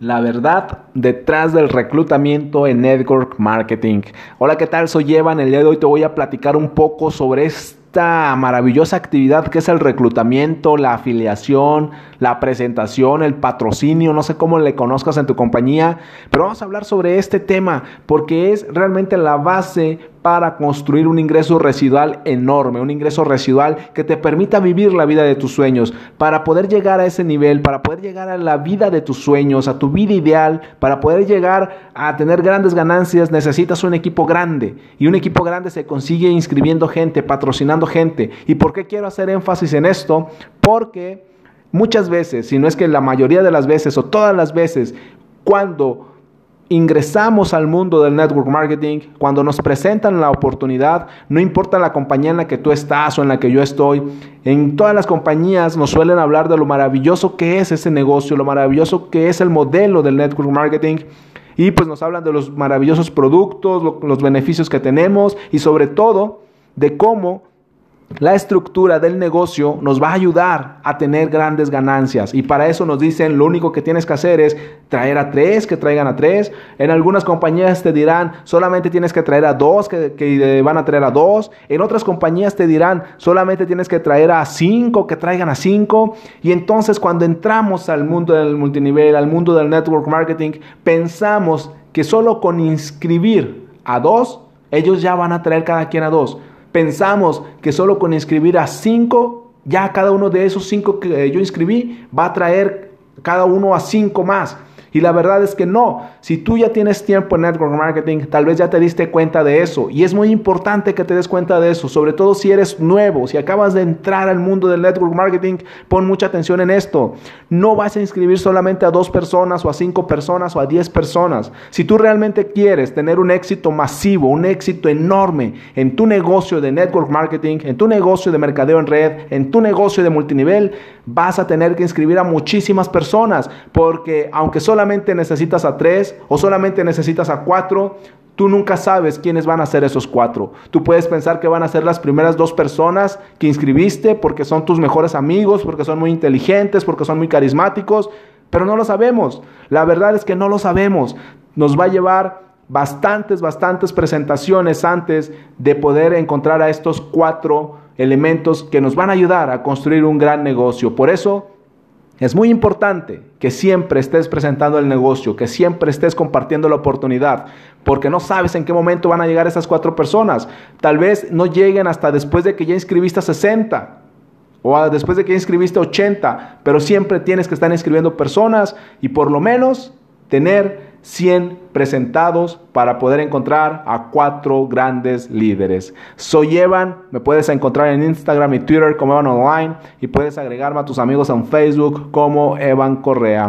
La verdad detrás del reclutamiento en network marketing. Hola, ¿qué tal? Soy Evan. El día de hoy te voy a platicar un poco sobre esta maravillosa actividad que es el reclutamiento, la afiliación, la presentación, el patrocinio, no sé cómo le conozcas en tu compañía, pero vamos a hablar sobre este tema porque es realmente la base para construir un ingreso residual enorme, un ingreso residual que te permita vivir la vida de tus sueños, para poder llegar a ese nivel, para poder llegar a la vida de tus sueños, a tu vida ideal, para poder llegar a tener grandes ganancias, necesitas un equipo grande. Y un equipo grande se consigue inscribiendo gente, patrocinando gente. ¿Y por qué quiero hacer énfasis en esto? Porque muchas veces, si no es que la mayoría de las veces o todas las veces, cuando ingresamos al mundo del network marketing, cuando nos presentan la oportunidad, no importa la compañía en la que tú estás o en la que yo estoy, en todas las compañías nos suelen hablar de lo maravilloso que es ese negocio, lo maravilloso que es el modelo del network marketing. Y pues nos hablan de los maravillosos productos, los beneficios que tenemos y sobre todo de cómo la estructura del negocio nos va a ayudar a tener grandes ganancias. Y para eso nos dicen, lo único que tienes que hacer es traer a tres, que traigan a tres. En algunas compañías te dirán, solamente tienes que traer a dos, que, van a traer a dos. En otras compañías te dirán, solamente tienes que traer a cinco, que traigan a cinco. Y entonces cuando entramos al mundo del multinivel, al mundo del network marketing, pensamos que solo con inscribir a dos, ellos ya van a traer cada quien a dos. Pensamos que solo con inscribir a cinco, ya cada uno de esos cinco que yo inscribí va a traer cada uno a cinco más. Y la verdad es que no. Si tú ya tienes tiempo en network marketing, tal vez ya te diste cuenta de eso. Y es muy importante que te des cuenta de eso, sobre todo si eres nuevo, si acabas de entrar al mundo del network marketing, pon mucha atención en esto. No vas a inscribir solamente a dos personas o a cinco personas o a diez personas. Si tú realmente quieres tener un éxito masivo, un éxito enorme en tu negocio de network marketing, en tu negocio de mercadeo en red, en tu negocio de multinivel, vas a tener que inscribir a muchísimas personas porque aunque solo necesitas a tres o solamente necesitas a cuatro, tú nunca sabes quiénes van a ser esos cuatro. Tú puedes pensar que van a ser las primeras dos personas que inscribiste porque son tus mejores amigos, porque son muy inteligentes, porque son muy carismáticos, pero no lo sabemos. La verdad es que no lo sabemos. Nos va a llevar bastantes, bastantes presentaciones antes de poder encontrar a estos cuatro elementos que nos van a ayudar a construir un gran negocio. Por eso es muy importante que siempre estés presentando el negocio, que siempre estés compartiendo la oportunidad, porque no sabes en qué momento van a llegar esas cuatro personas. Tal vez no lleguen hasta después de que ya inscribiste a 60 o después de que ya inscribiste a 80, pero siempre tienes que estar inscribiendo personas y por lo menos tener 100 presentados para poder encontrar a cuatro grandes líderes. Soy Evan, me puedes encontrar en Instagram y Twitter como Evan Online y puedes agregarme a tus amigos en Facebook como Evan Correa.